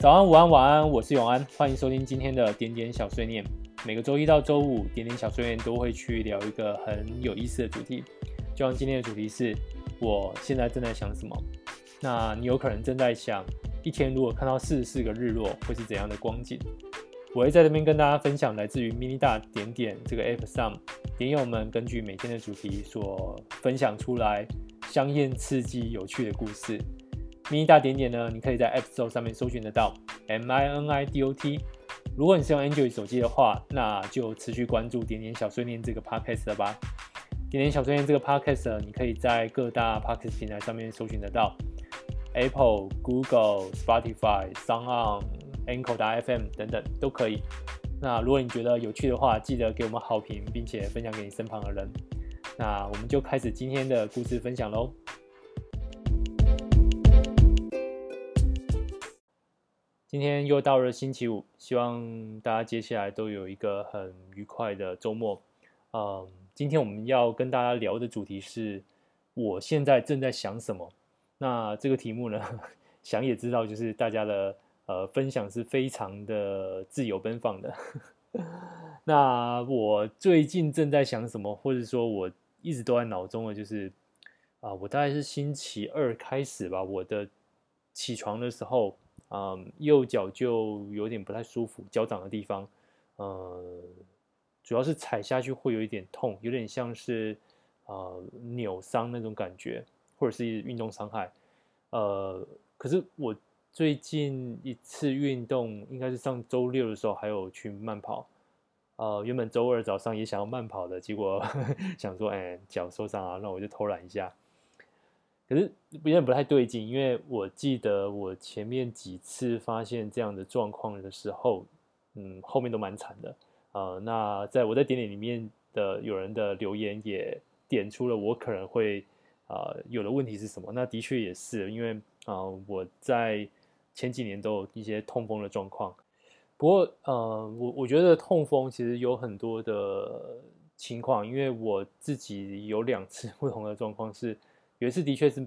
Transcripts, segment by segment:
早安、午安、晚安，我是永安，欢迎收听今天的点点小碎念。每个周一到周五，点点小碎念都会去聊一个很有意思的主题。就像今天的主题是，我现在正在想什么？那你有可能正在想，一天如果看到四十四个日落，会是怎样的光景？我会在这边跟大家分享来自于 mini 大点点这个 app 上，点友们根据每天的主题所分享出来香艳、刺激、有趣的故事。Mini 大点点呢，你可以在 App Store 上面搜寻得到 M I N I D O T。如果你是用 Android 手机的话，那就持续关注点点小碎念这个 Podcast 了吧。点点小碎念这个 Podcast，你可以在各大 Podcast 平台上面搜寻得到，Apple、Google、Spotify、SoundOn、Anchor.fm 等等都可以。那如果你觉得有趣的话，记得给我们好评，并且分享给你身旁的人。那我们就开始今天的故事分享喽。今天又到了星期五，希望大家接下来都有一个很愉快的周末。嗯，今天我们要跟大家聊的主题是，我现在正在想什么。那这个题目呢，想也知道，就是大家的呃分享是非常的自由奔放的。那我最近正在想什么，或者说我一直都在脑中的，就是啊、我大概是星期二开始吧，我的起床的时候。嗯，右脚就有点不太舒服，脚掌的地方，呃，主要是踩下去会有一点痛，有点像是呃扭伤那种感觉，或者是运动伤害。呃，可是我最近一次运动应该是上周六的时候，还有去慢跑。呃，原本周二早上也想要慢跑的，结果呵 呵想说，哎，脚受伤啊，那我就偷懒一下。可是有点不太对劲，因为我记得我前面几次发现这样的状况的时候，嗯，后面都蛮惨的。呃，那在我在点点里面的有人的留言也点出了我可能会呃有的问题是什么。那的确也是，因为啊、呃、我在前几年都有一些痛风的状况。不过呃我我觉得痛风其实有很多的情况，因为我自己有两次不同的状况是。有一次的确是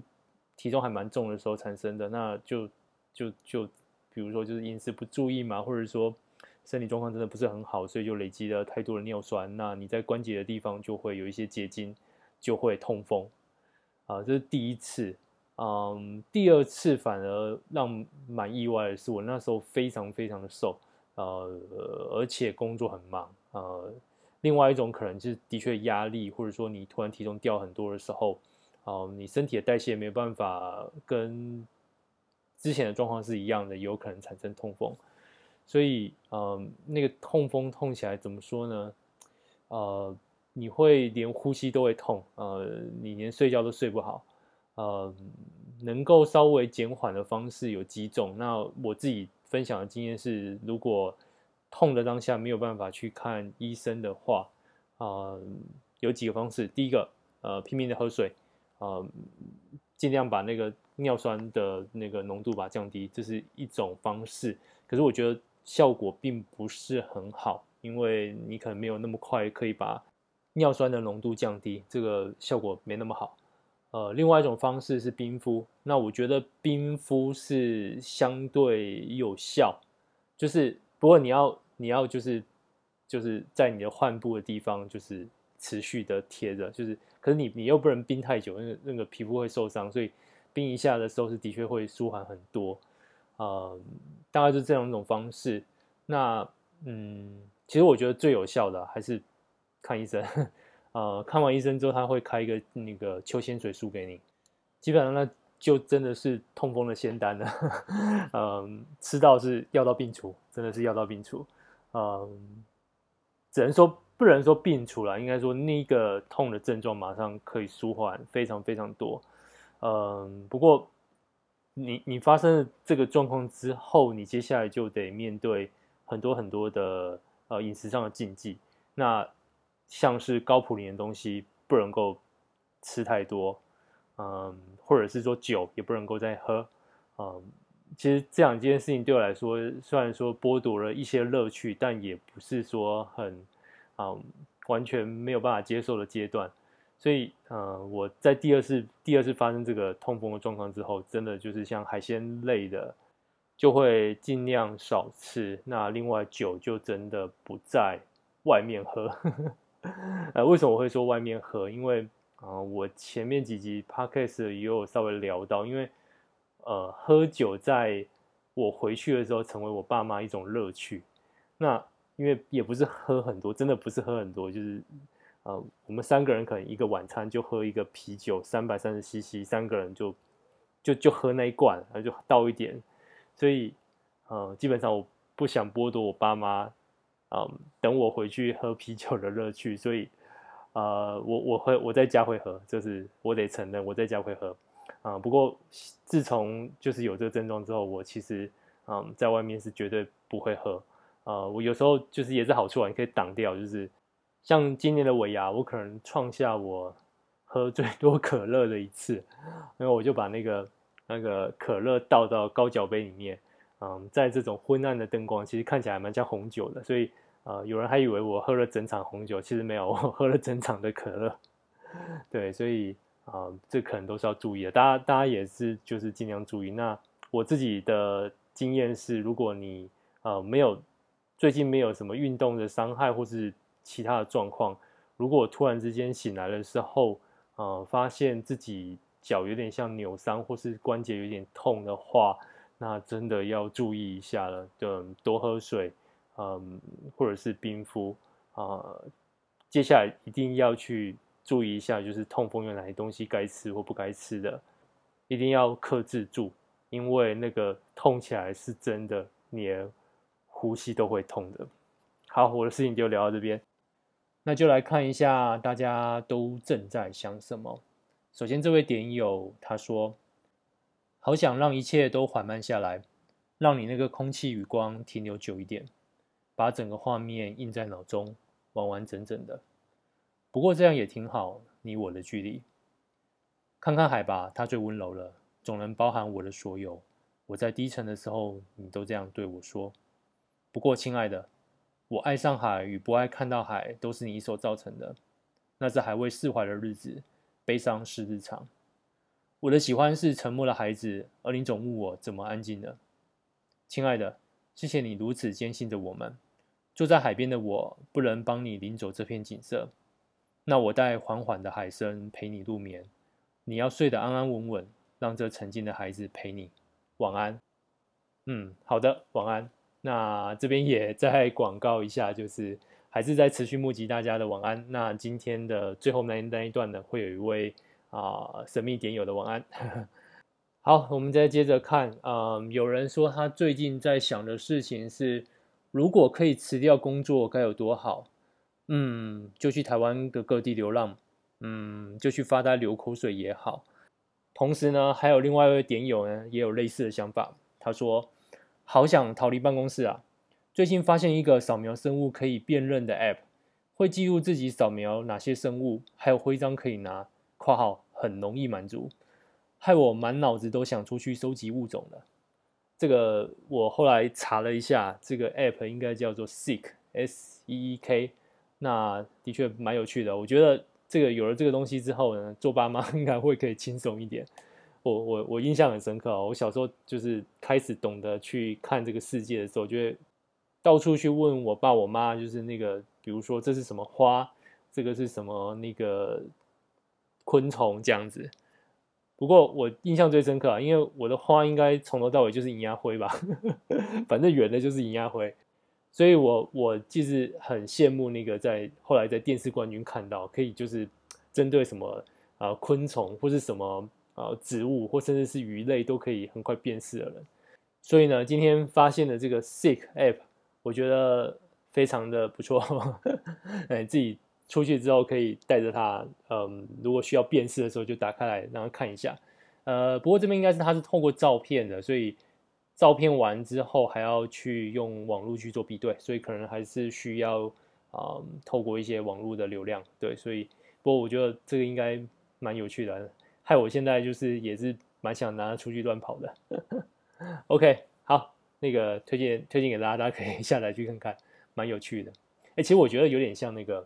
体重还蛮重的时候产生的，那就就就比如说就是饮食不注意嘛，或者说身体状况真的不是很好，所以就累积了太多的尿酸，那你在关节的地方就会有一些结晶，就会痛风啊，这是第一次。嗯，第二次反而让蛮意外的是，我那时候非常非常的瘦，呃，而且工作很忙，呃，另外一种可能就是的确压力，或者说你突然体重掉很多的时候。哦，你身体的代谢没有办法跟之前的状况是一样的，有可能产生痛风。所以，嗯，那个痛风痛起来怎么说呢？呃，你会连呼吸都会痛，呃，你连睡觉都睡不好。呃，能够稍微减缓的方式有几种。那我自己分享的经验是，如果痛的当下没有办法去看医生的话，啊、呃，有几个方式。第一个，呃，拼命的喝水。呃，尽量把那个尿酸的那个浓度把它降低，这是一种方式。可是我觉得效果并不是很好，因为你可能没有那么快可以把尿酸的浓度降低，这个效果没那么好。呃，另外一种方式是冰敷，那我觉得冰敷是相对有效，就是不过你要你要就是就是在你的患部的地方就是。持续的贴着，就是，可是你你又不能冰太久，那个那个皮肤会受伤，所以冰一下的时候是的确会舒缓很多，呃，大概就这样一种方式。那嗯，其实我觉得最有效的还是看医生，呃，看完医生之后他会开一个那个秋仙水素给你，基本上那就真的是痛风的仙丹了，嗯、吃到是药到病除，真的是药到病除，嗯、只能说。不能说病除了，应该说那个痛的症状马上可以舒缓非常非常多。嗯，不过你你发生了这个状况之后，你接下来就得面对很多很多的呃饮食上的禁忌。那像是高普林的东西不能够吃太多，嗯，或者是说酒也不能够再喝。嗯，其实这两件事情对我来说，虽然说剥夺了一些乐趣，但也不是说很。啊，完全没有办法接受的阶段，所以，呃，我在第二次第二次发生这个痛风的状况之后，真的就是像海鲜类的就会尽量少吃。那另外酒就真的不在外面喝。呃，为什么我会说外面喝？因为啊、我前面几集 podcast 也有稍微聊到，因为呃，喝酒在我回去的时候成为我爸妈一种乐趣。那因为也不是喝很多，真的不是喝很多，就是。呃，我们三个人可能一个晚餐就喝一个啤酒，三百三十 CC，三个人就就就喝那一罐，然后就倒一点。所以，呃，基本上我不想剥夺我爸妈，嗯，等我回去喝啤酒的乐趣。所以，呃，我我会我在家会喝，就是我得承认我在家会喝。啊、不过自从就是有这个症状之后，我其实嗯，在外面是绝对不会喝。呃，我有时候就是也是好处啊，你可以挡掉，就是。像今年的尾牙，我可能创下我喝最多 可乐的一次，因为我就把那个那个可乐倒到高脚杯里面，嗯，在这种昏暗的灯光，其实看起来蛮像红酒的，所以呃，有人还以为我喝了整场红酒，其实没有，我喝了整场的可乐。对，所以啊、这可能都是要注意的，大家大家也是就是尽量注意。那我自己的经验是，如果你呃没有最近没有什么运动的伤害，或是其他的状况，如果突然之间醒来的时候，呃，发现自己脚有点像扭伤，或是关节有点痛的话，那真的要注意一下了。就多喝水，嗯，或者是冰敷啊，呃。接下来一定要去注意一下，就是痛风有哪些东西该吃或不该吃的，一定要克制住，因为那个痛起来是真的，你呼吸都会痛的。好，我的事情就聊到这边。那就来看一下大家都正在想什么。首先，这位点友他说：“好想让一切都缓慢下来，让你那个空气与光停留久一点，把整个画面印在脑中，完完整整的。不过这样也挺好，你我的距离。看看海吧，它最温柔了，总能包含我的所有。我在低沉的时候，你都这样对我说。不过，亲爱的。”我爱上海与不爱看到海，都是你所造成的。那是还未释怀的日子，悲伤是日常。我的喜欢是沉默的孩子，而你总问我怎么安静呢？亲爱的，谢谢你如此坚信着我们。坐在海边的我，不能帮你领走这片景色。那我带缓缓的海声陪你入眠。你要睡得安安稳稳，让这沉静的孩子陪你。晚安。嗯，好的，晚安。那这边也再广告一下，就是还是在持续募集大家的晚安。那今天的最后那那一段呢，会有一位啊、神秘点友的晚安。好，我们再接着看，嗯、有人说他最近在想的事情是，如果可以辞掉工作该有多好。嗯，就去台湾的各地流浪，嗯，就去发呆流口水也好。同时呢，还有另外一位点友呢，也有类似的想法，他说。好想逃离办公室啊！最近发现一个扫描生物可以辨认的 App，会记录自己扫描哪些生物，还有徽章可以拿（括号很容易满足），害我满脑子都想出去收集物种了。这个我后来查了一下，这个 App 应该叫做 Seek，S-E-E-K。那的确蛮有趣的，我觉得这个有了这个东西之后呢，做爸妈 应该会可以轻松一点。我我我印象很深刻哦，我小时候就是开始懂得去看这个世界的时候，就会到处去问我爸我妈，就是那个比如说这是什么花，这个是什么那个昆虫这样子。不过我印象最深刻啊，因为我的花应该从头到尾就是银牙灰吧，反正圆的就是银牙灰，所以我我其实很羡慕那个在后来在电视冠军看到可以就是针对什么啊、昆虫或是什么。啊，植物或甚至是鱼类都可以很快辨识的人，所以呢，今天发现的这个 Seek App，我觉得非常的不错。哎，自己出去之后可以带着它，嗯，如果需要辨识的时候就打开来，然后看一下。呃，不过这边应该是它是透过照片的，所以照片完之后还要去用网络去做比对，所以可能还是需要啊、嗯，透过一些网络的流量。对，所以不过我觉得这个应该蛮有趣的。害我现在就是也是蛮想拿它出去乱跑的。OK，好，那个推荐推荐给大家，大家可以 下载去看看，蛮有趣的。哎、其实我觉得有点像那个，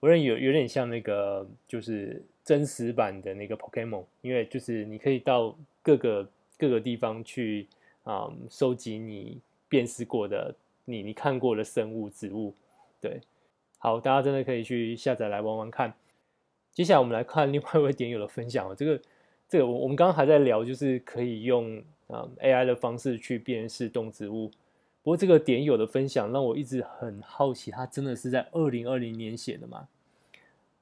我认有有点像那个，就是真实版的那个 Pokemon，因为就是你可以到各个各个地方去啊、啊、嗯，收集你辨识过的、你你看过的生物、植物。对，好，大家真的可以去下载来玩玩看。接下来我们来看另外一位点友的分享。这个这个我我们刚刚还在聊，就是可以用啊、嗯、AI 的方式去辨识动植物。不过这个点友的分享让我一直很好奇，他真的是在二零二零年写的吗？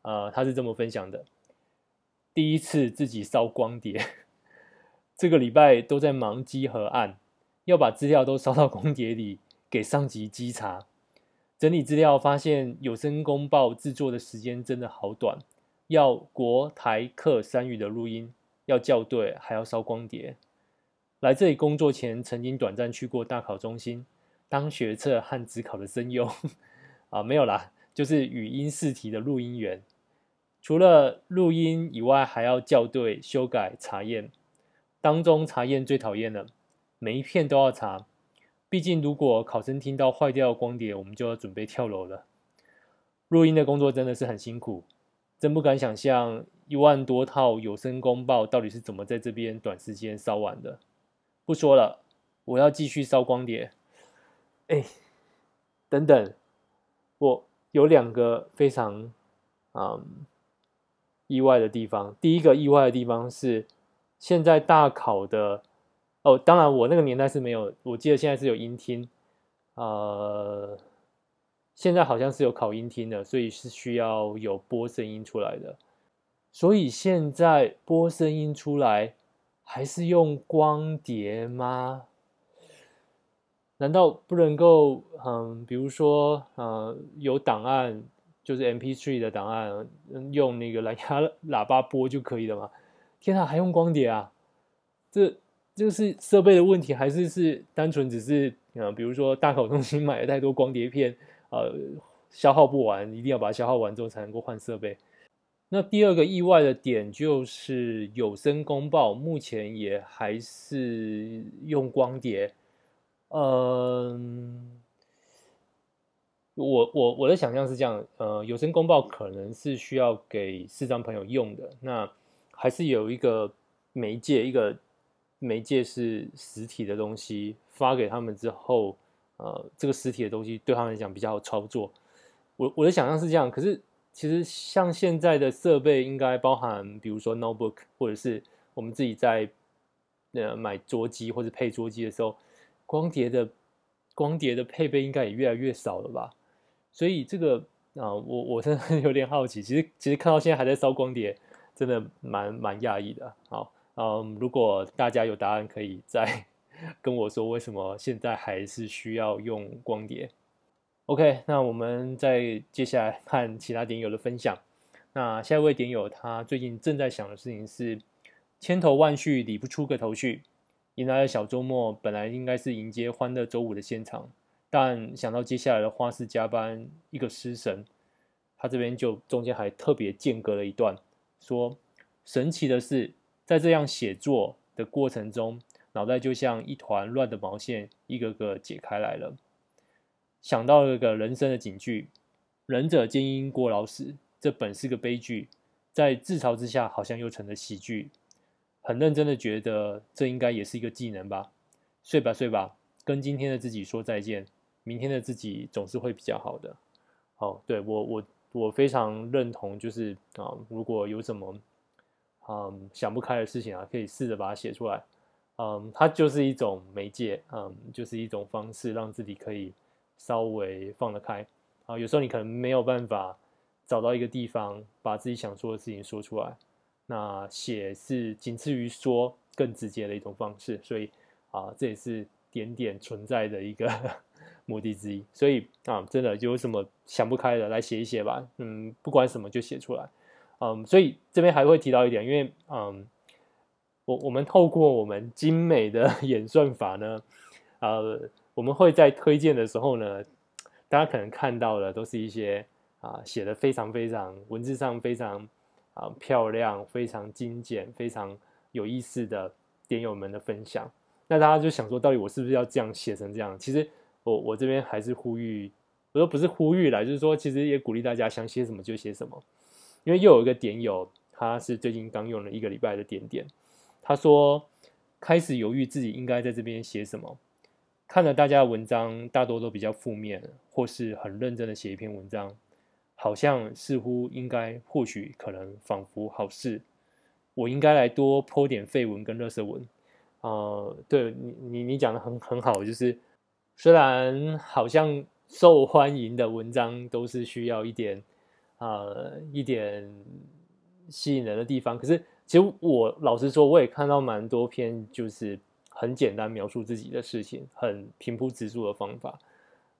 呃，他是这么分享的：第一次自己烧光碟，这个礼拜都在忙稽核案，要把资料都烧到光碟里给上级稽查。整理资料发现有声公报制作的时间真的好短，要国台客三语的录音，要校对，还要烧光碟。来这里工作前，曾经短暂去过大考中心。当学测和指考的声优 啊，没有啦，就是语音试题的录音员。除了录音以外，还要校对、修改、查验。当中查验最讨厌了，每一片都要查。毕竟，如果考生听到坏掉的光碟，我们就要准备跳楼了。录音的工作真的是很辛苦，真不敢想象一万多套有声公报到底是怎么在这边短时间烧完的。不说了，我要继续烧光碟。哎，等等，我有两个非常嗯意外的地方。第一个意外的地方是，现在大考的哦，当然我那个年代是没有，我记得现在是有音听，呃，现在好像是有考音听的，所以是需要有播声音出来的。所以现在播声音出来还是用光碟吗？难道不能够，嗯，比如说，呃，有档案，就是 MP3 的档案，用那个蓝牙喇叭播就可以了吗？天啊，还用光碟啊？这这是设备的问题，还是是单纯只是，呃，比如说大考中心买了太多光碟片，呃，消耗不完，一定要把它消耗完之后才能够换设备。那第二个意外的点就是有声公报目前也还是用光碟。嗯，我我我的想象是这样，呃，有声公报可能是需要给视障朋友用的，那还是有一个媒介，一个媒介是实体的东西发给他们之后，呃，这个实体的东西对他们来讲比较好操作。我我的想象是这样，可是其实像现在的设备应该包含，比如说 notebook，或者是我们自己在呃买桌机或者配桌机的时候。光碟的光碟的配备应该也越来越少了吧？所以这个啊，我我真的有点好奇。其实其实看到现在还在烧光碟，真的蛮蛮讶异的。好，嗯，如果大家有答案，可以再跟我说为什么现在还是需要用光碟。OK，那我们再接下来看其他点友的分享。那下一位点友他最近正在想的事情是千头万绪理不出个头绪。迎来了小周末，本来应该是迎接欢乐周五的现场，但想到接下来的花式加班，一个失神。他这边就中间还特别间隔了一段，说：神奇的是，在这样写作的过程中，脑袋就像一团乱的毛线，一个个解开来了。想到了个人生的警句：仁者见因过劳死，这本是个悲剧，在自嘲之下，好像又成了喜剧。很认真的觉得这应该也是一个技能吧。睡吧睡吧，跟今天的自己说再见。明天的自己总是会比较好的。哦，对，我我我非常认同，就是啊，如果有什么嗯想不开的事情啊，可以试着把它写出来。嗯，它就是一种媒介，嗯，就是一种方式，让自己可以稍微放得开。啊，有时候你可能没有办法找到一个地方，把自己想说的事情说出来。那写是仅次于说更直接的一种方式，所以啊，这也是点点存在的一个 目的之一。所以啊，真的有什么想不开的，来写一写吧。嗯，不管什么就写出来。嗯，所以这边还会提到一点，因为嗯，我我们透过我们精美的 演算法呢，呃，我们会在推荐的时候呢，大家可能看到的都是一些啊写的非常非常文字上非常。啊，漂亮，非常精简，非常有意思的点友们的分享。那大家就想说，到底我是不是要这样写成这样？其实我我这边还是呼吁，我说不是呼吁啦，就是说，其实也鼓励大家想写什么就写什么。因为又有一个点友，他是最近刚用了一个礼拜的点点，他说开始犹豫自己应该在这边写什么。看了大家的文章，大多都比较负面，或是很认真的写一篇文章，好像似乎应该、或许、可能、仿佛好事，我应该来多泼点废文跟热色文。呃，对你，你你讲的很很好，就是虽然好像受欢迎的文章都是需要一点，呃，一点吸引人的地方，可是其实我老实说，我也看到蛮多篇，就是很简单描述自己的事情，很平铺直述的方法。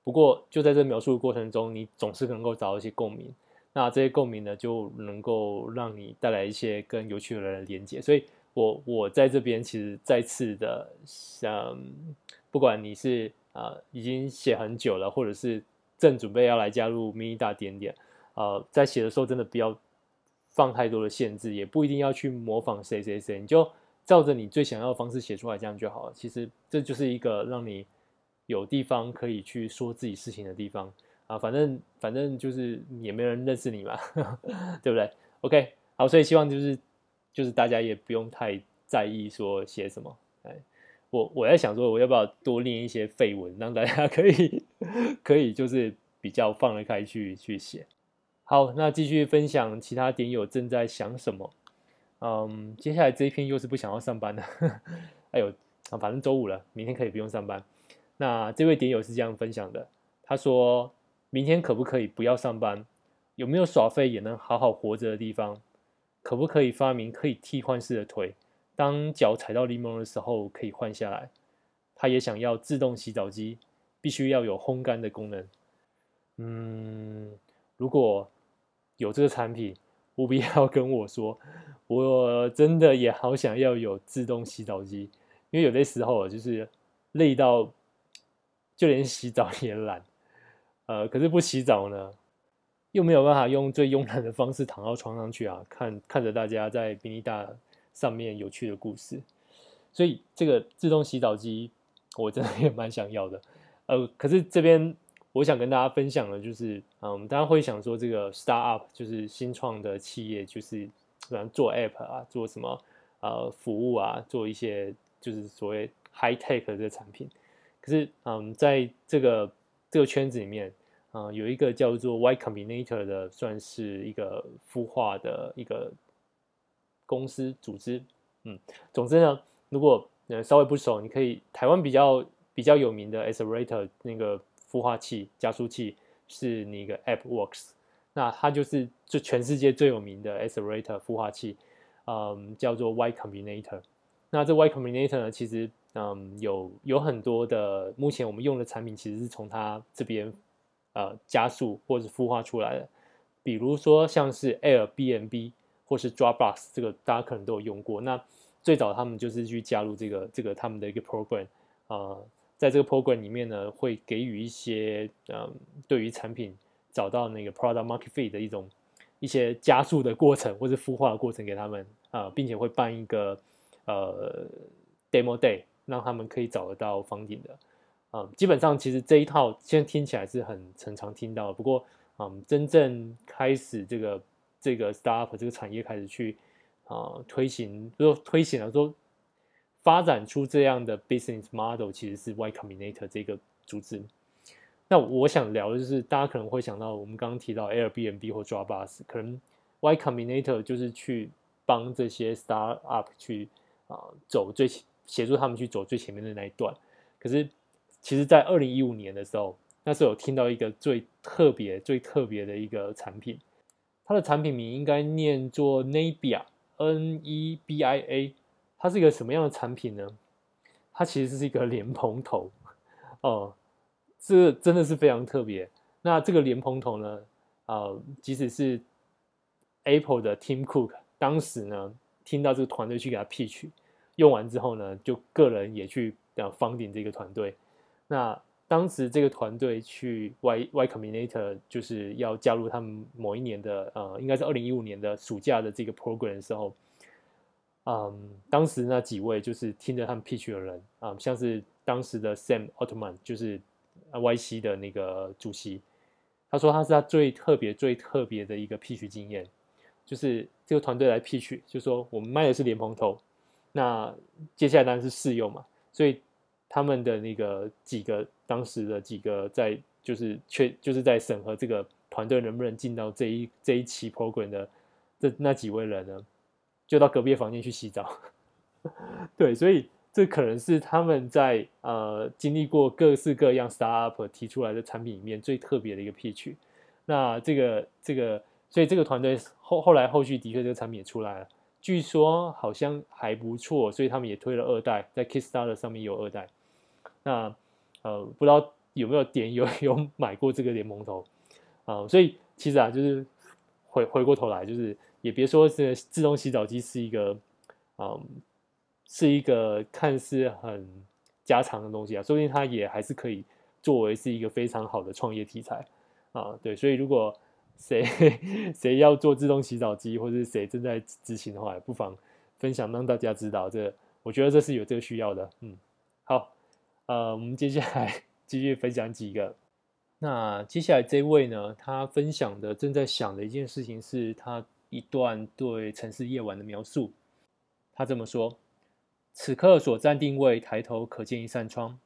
不过就在这描述的过程中，你总是能够找到一些共鸣，那这些共鸣呢，就能够让你带来一些更有趣的人的连接，所以。我我在这边其实再次的想，不管你是啊、已经写很久了，或者是正准备要来加入 mini 大点点，呃，在写的时候真的不要放太多的限制，也不一定要去模仿谁谁谁，你就照着你最想要的方式写出来，这样就好了。其实这就是一个让你有地方可以去说自己事情的地方啊，反正反正就是也没人认识你嘛，对不对？OK，好，所以希望就是。就是大家也不用太在意说写什么，哎，我我在想说我要不要多练一些废文，让大家可以 可以就是比较放得开去去写。好，那继续分享其他点友正在想什么。嗯，接下来这一篇又是不想要上班的，哎呦，反正周五了，明天可以不用上班。那这位点友是这样分享的，他说明天可不可以不要上班？有没有耍废也能好好活着的地方？可不可以发明可以替换式的腿？当脚踩到柠檬的时候可以换下来。他也想要自动洗澡机，必须要有烘干的功能。嗯，如果有这个产品，务必 要跟我说。我真的也好想要有自动洗澡机，因为有的时候就是累到就连洗澡也懒。呃，可是不洗澡呢？又没有办法用最慵懒的方式躺到床上去啊，看看着大家在宾尼大上面有趣的故事，所以这个自动洗澡机我真的 也蛮想要的。呃，可是这边我想跟大家分享的就是啊，我，嗯，大家会想说这个 startup 就是新创的企业，就是比方做 app 啊，做什么呃服务啊，做一些就是所谓 high tech 的这个产品。可是，嗯，在这个这个圈子里面。啊、有一个叫做 Y Combinator 的，算是一个孵化的一个公司组织。嗯，总之呢，如果呃稍微不熟，你可以台湾比较比较有名的 Accelerator 那个孵化器加速器是那个 AppWorks，那它就是就全世界最有名的 Accelerator 孵化器，嗯，叫做 Y Combinator。那这 Y Combinator 呢，其实嗯有有很多的，目前我们用的产品其实是从它这边。呃，加速或是孵化出来的，比如说像是 Airbnb 或是 Dropbox，这个大家可能都有用过。那最早他们就是去加入这个这个他们的一个 program，呃，在这个 program 里面呢，会给予一些呃，对于产品找到那个 product market fit 的一种一些加速的过程或是孵化的过程给他们啊，并且会办一个呃 demo day，让他们可以找得到房顶的。啊，基本上其实这一套现在听起来是很常常听到，不过嗯，真正开始这个这个 startup 这个产业开始去啊、推行，就说推行了说发展出这样的 business model，其实是 Y Combinator 这个组织。那我想聊的就是，大家可能会想到我们刚刚提到 Airbnb 或 Dropbox，可能 Y Combinator 就是去帮这些 startup 去啊、走最协助他们去走最前面的那一段，可是。其实，在二零一五年的时候，那时候有听到一个最特别、最特别的一个产品，它的产品名应该念作 Nebia，N-E-B-I-A。它是一个什么样的产品呢？它其实是一个莲蓬头哦，这真的是非常特别。那这个莲蓬头呢，呃，即使是 Apple 的 Tim Cook 当时呢，听到这个团队去给他 pitch，用完之后呢，就个人也去呃 funding 这个团队。那当时这个团队去 Y Y Combinator 就是要加入他们某一年的呃，应该是二零一五年的暑假的这个 program 的时候，嗯，当时那几位就是听着他们 pitch 的人啊、像是当时的 Sam Altman 就是 YC 的那个主席，他说他是他最特别、最特别的一个 pitch 经验，就是这个团队来 pitch，就说我们卖的是莲蓬头，那接下来当然是试用嘛，所以他们的那个几个当时的几个在就是确就是在审核这个团队能不能进到这一这一期 program 的这那几位人呢，就到隔壁房间去洗澡。对，所以这可能是他们在呃经历过各式各样 startup 提出来的产品里面最特别的一个 pitch。那这个这个，所以这个团队后后来后续的确这个产品也出来了。据说好像还不错，所以他们也推了二代，在 Kickstarter 上面有二代。那呃，不知道有没有点有有买过这个联盟头啊、呃？所以其实啊，就是回回过头来，就是也别说是自动洗澡机是一个嗯、是一个看似很家常的东西啊，说不定它也还是可以作为是一个非常好的创业题材啊、对，所以如果谁 谁要做自动洗澡机，或者是谁正在执行的话，不妨分享让大家知道。这我觉得这是有这个需要的。嗯，好，呃，我们接下来 继续分享几个。那接下来这位呢，他分享的正在想的一件事情是他一段对城市夜晚的描述。他这么说：此刻所站定位，抬头可见一扇窗，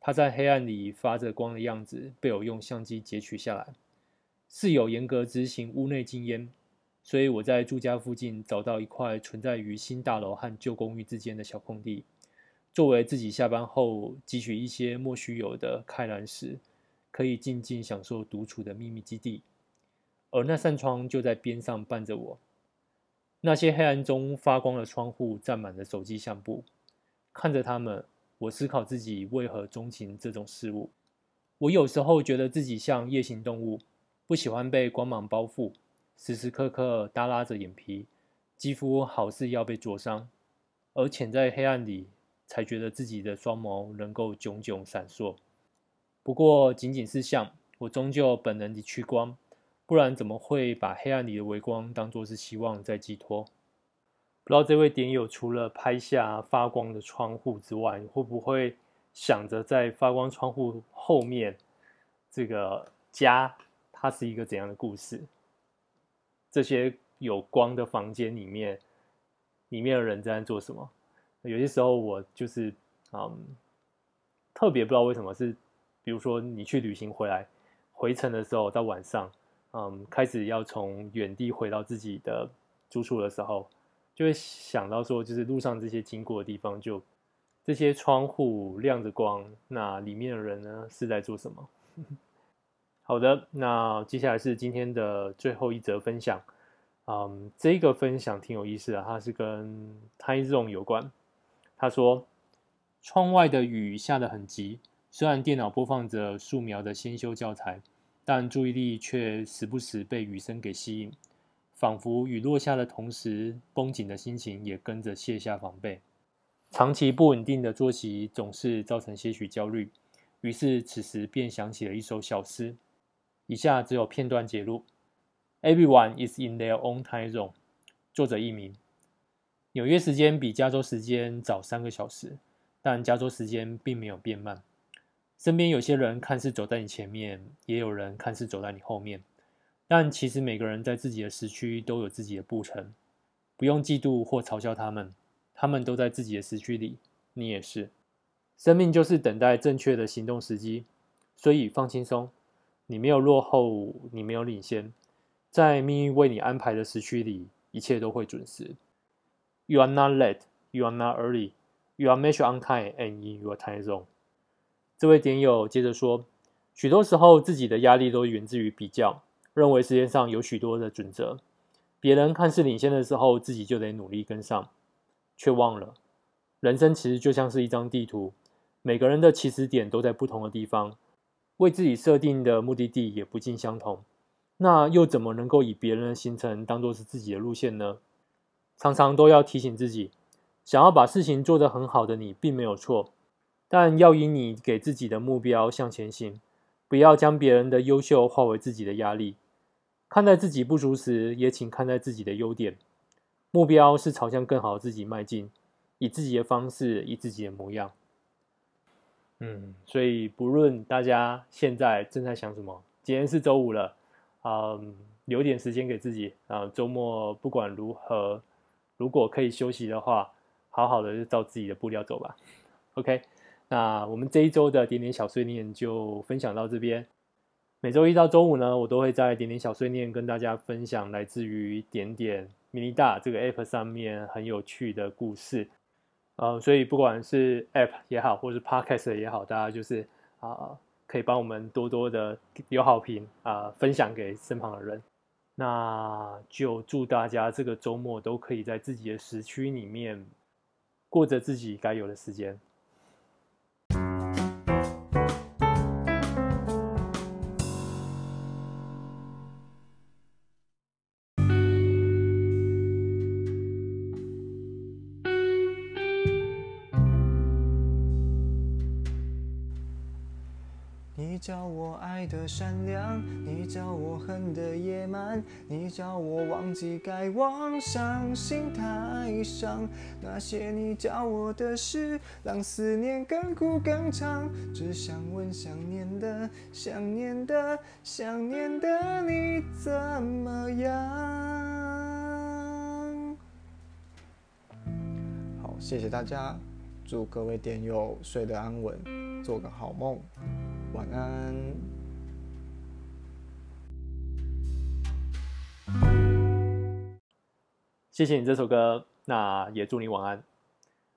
它在黑暗里发着光的样子，被我用相机截取下来。室友严格执行屋内禁烟，所以我在住家附近找到一块存在于新大楼和旧公寓之间的小空地，作为自己下班后汲取一些莫须有的开兰时，可以静静享受独处的秘密基地。而那扇窗就在边上伴着我。那些黑暗中发光的窗户占满了手机相簿，看着它们，我思考自己为何钟情这种事物。我有时候觉得自己像夜行动物。不喜欢被光芒包覆，时时刻刻耷拉着眼皮，肌肤好似要被灼伤，而潜在黑暗里，才觉得自己的双眸能够炯炯闪烁。不过仅仅是像，我终究本能地趋光，不然怎么会把黑暗里的微光当作是希望在寄托？不知道这位点友除了拍下发光的窗户之外，会不会想着在发光窗户后面这个家？它是一个怎样的故事？这些有光的房间里面，里面的人在做什么？有些时候我就是嗯，特别不知道为什么是，比如说你去旅行回来，回程的时候到晚上，嗯，开始要从远地回到自己的住处的时候，就会想到说，就是路上这些经过的地方，就这些窗户亮着光，那里面的人呢是在做什么？好的，那接下来是今天的最后一则分享。嗯，这个分享挺有意思的，它是跟 time zone 有关。他说，窗外的雨下得很急，虽然电脑播放着素描的先修教材，但注意力却时不时被雨声给吸引，仿佛雨落下的同时，绷紧的心情也跟着卸下防备。长期不稳定的作息总是造成些许焦虑，于是此时便想起了一首小诗。以下只有片段节录。Everyone is in their own time zone。作者佚名。纽约时间比加州时间早三个小时，但加州时间并没有变慢。身边有些人看似走在你前面，也有人看似走在你后面，但其实每个人在自己的时区都有自己的步程。不用嫉妒或嘲笑他们，他们都在自己的时区里，你也是。生命就是等待正确的行动时机，所以放轻松。你没有落后，你没有领先，在命运为你安排的时区里，一切都会准时。You are not late, you are not early, you are measured on time and in your time zone。这位点友接着说，许多时候自己的压力都源自于比较，认为世界上有许多的准则，别人看似领先的时候，自己就得努力跟上，却忘了，人生其实就像是一张地图，每个人的起始点都在不同的地方。为自己设定的目的地也不尽相同，那又怎么能够以别人的行程当作是自己的路线呢？常常都要提醒自己，想要把事情做得很好的你并没有错，但要以你给自己的目标向前行，不要将别人的优秀化为自己的压力。看待自己不足时，也请看待自己的优点。目标是朝向更好自己迈进，以自己的方式，以自己的模样。嗯，所以不论大家现在正在想什么，今天是周五了，嗯，留点时间给自己啊。周末不管如何，如果可以休息的话，好好好的就照自己的步调走吧。OK，那我们这一周的点点小碎念就分享到这边。每周一到周五呢，我都会在点点小碎念跟大家分享来自于点点 mini 大这个 App 上面很有趣的故事。呃，所以不管是 App 也好，或是 Podcast 也好，大家就是啊、可以帮我们多多的留好评啊、分享给身旁的人。那就祝大家这个周末都可以在自己的时区里面过着自己该有的时间。叫我爱的善良，你叫我恨的野蛮，你叫我忘记该忘，伤心太伤。那些你教我的事，让思念更苦更长。只想问想念的，想念的，想念的你怎么样？好，谢谢大家，祝各位点友睡得安稳，做个好梦。晚安。谢谢你这首歌，那也祝你晚安。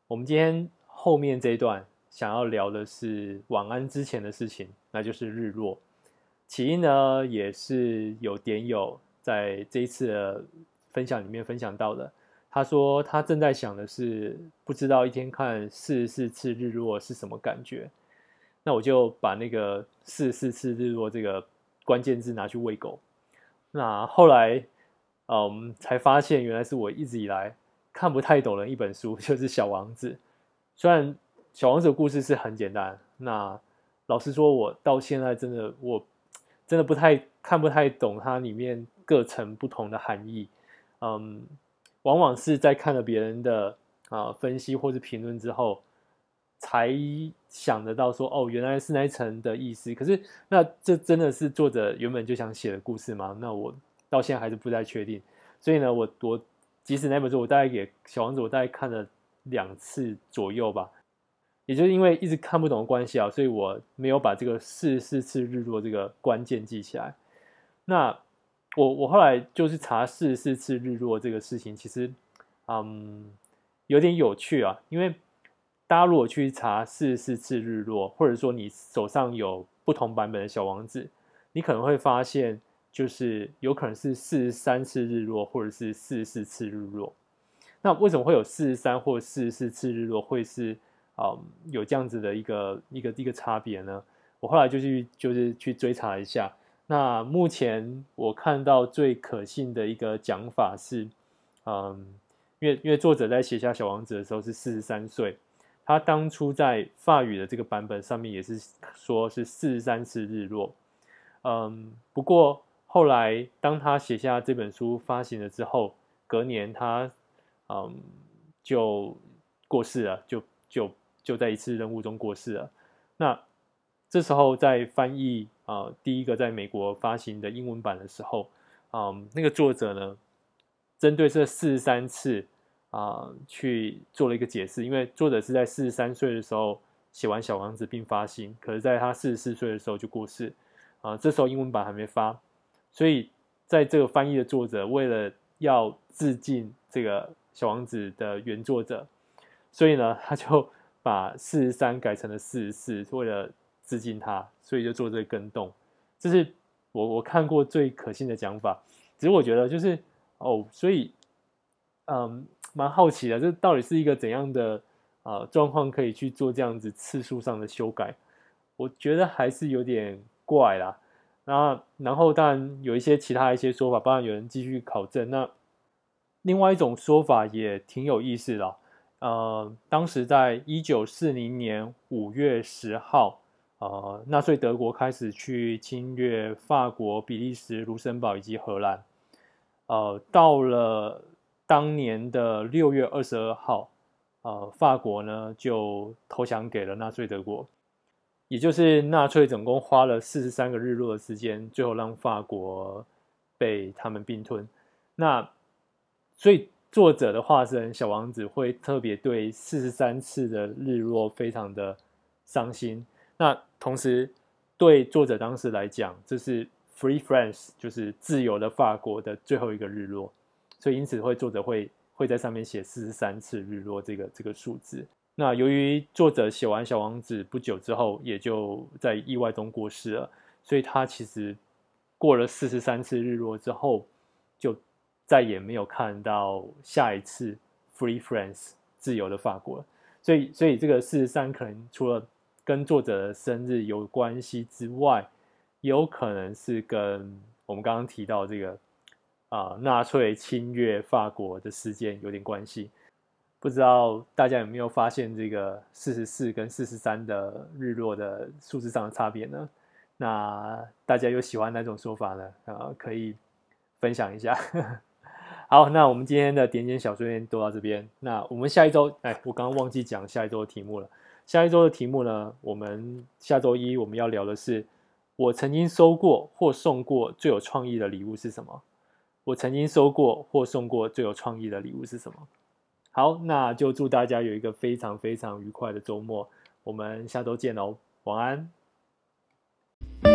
我们今天后面这一段想要聊的是晚安之前的事情，那就是日落。起因呢，也是有点友在这一次的分享里面分享到的。他说他正在想的是，不知道一天看四十四次日落是什么感觉。那我就把那个四十四次日落这个关键字拿去喂狗。那后来，嗯，才发现原来是我一直以来看不太懂的一本书，就是《小王子》。虽然《小王子》的故事是很简单，那老实说，我到现在真的我真的不太看不太懂它里面各层不同的含义。嗯，往往是在看了别人的啊分析或是评论之后。才想得到说哦，原来是那一层的意思。可是，那这真的是作者原本就想写的故事吗？那我到现在还是不太确定。所以呢，我我即使那本书我大概给小王子，我大概看了两次左右吧。也就是因为一直看不懂的关系啊，所以我没有把这个四十四次日落这个关键记起来。那我我后来就是查四十四次日落这个事情，其实嗯有点有趣啊，因为。大家如果去查四十四次日落，或者说你手上有不同版本的小王子，你可能会发现，就是有可能是四十三次日落，或者是四十四次日落。那为什么会有四十三或四十四次日落，会是啊、嗯、有这样子的一个一个一个差别呢？我后来就去就是去追查一下，那目前我看到最可信的一个讲法是，嗯，因为因为作者在写下小王子的时候是四十三岁。他当初在法语的这个版本上面也是说是四十三次日落，嗯，不过后来当他写下这本书发行了之后，隔年他嗯就过世了，就就就在一次任务中过世了。那这时候在翻译啊、第一个在美国发行的英文版的时候，嗯，那个作者呢针对这四十三次。啊、去做了一个解释，因为作者是在四十三岁的时候写完《小王子》并发行，可是在他四十四岁的时候就过世，啊、这时候英文版还没发，所以在这个翻译的作者为了要致敬这个《小王子》的原作者，所以呢，他就把四十三改成了四十四，为了致敬他，所以就做这个更动，这是我我看过最可信的讲法。只是我觉得就是哦，所以嗯。蛮好奇的，这到底是一个怎样的啊、状况，可以去做这样子次数上的修改？我觉得还是有点怪啦。那然后当然有一些其他一些说法，当然有人继续考证。那另外一种说法也挺有意思的。呃，当时在一九四零年五月十号，呃，纳粹德国开始去侵略法国、比利时、卢森堡以及荷兰。呃，到了。当年的六月二十二号，呃，法国呢就投降给了纳粹德国，也就是纳粹总共花了四十三个日落的时间，最后让法国被他们并吞。那所以作者的化身小王子会特别对四十三次的日落非常的伤心。那同时对作者当时来讲，这是 Free France，就是自由的法国的最后一个日落，所以因此会作者会会在上面写四十三次日落这个这个数字。那由于作者写完小王子不久之后，也就在意外中过世了，所以他其实过了四十三次日落之后，就再也没有看到下一次 Free France 自由的法国了。所以，所以这个四十三可能除了跟作者的生日有关系之外，有可能是跟我们刚刚提到这个啊纳粹侵略法国的事件有点关系。不知道大家有没有发现这个四十四跟四十三的日落的数字上的差别呢？那大家有喜欢哪种说法呢？啊，可以分享一下。好，那我们今天的点点小碎念都到这边。那我们下一周，哎，我刚刚忘记讲下一周的题目了。下一周的题目呢，我们下周一我们要聊的是，我曾经收过或送过最有创意的礼物是什么？我曾经收过或送过最有创意的礼物是什么。好那就祝大家有一个非常非常愉快的周末我们下周见喽晚安。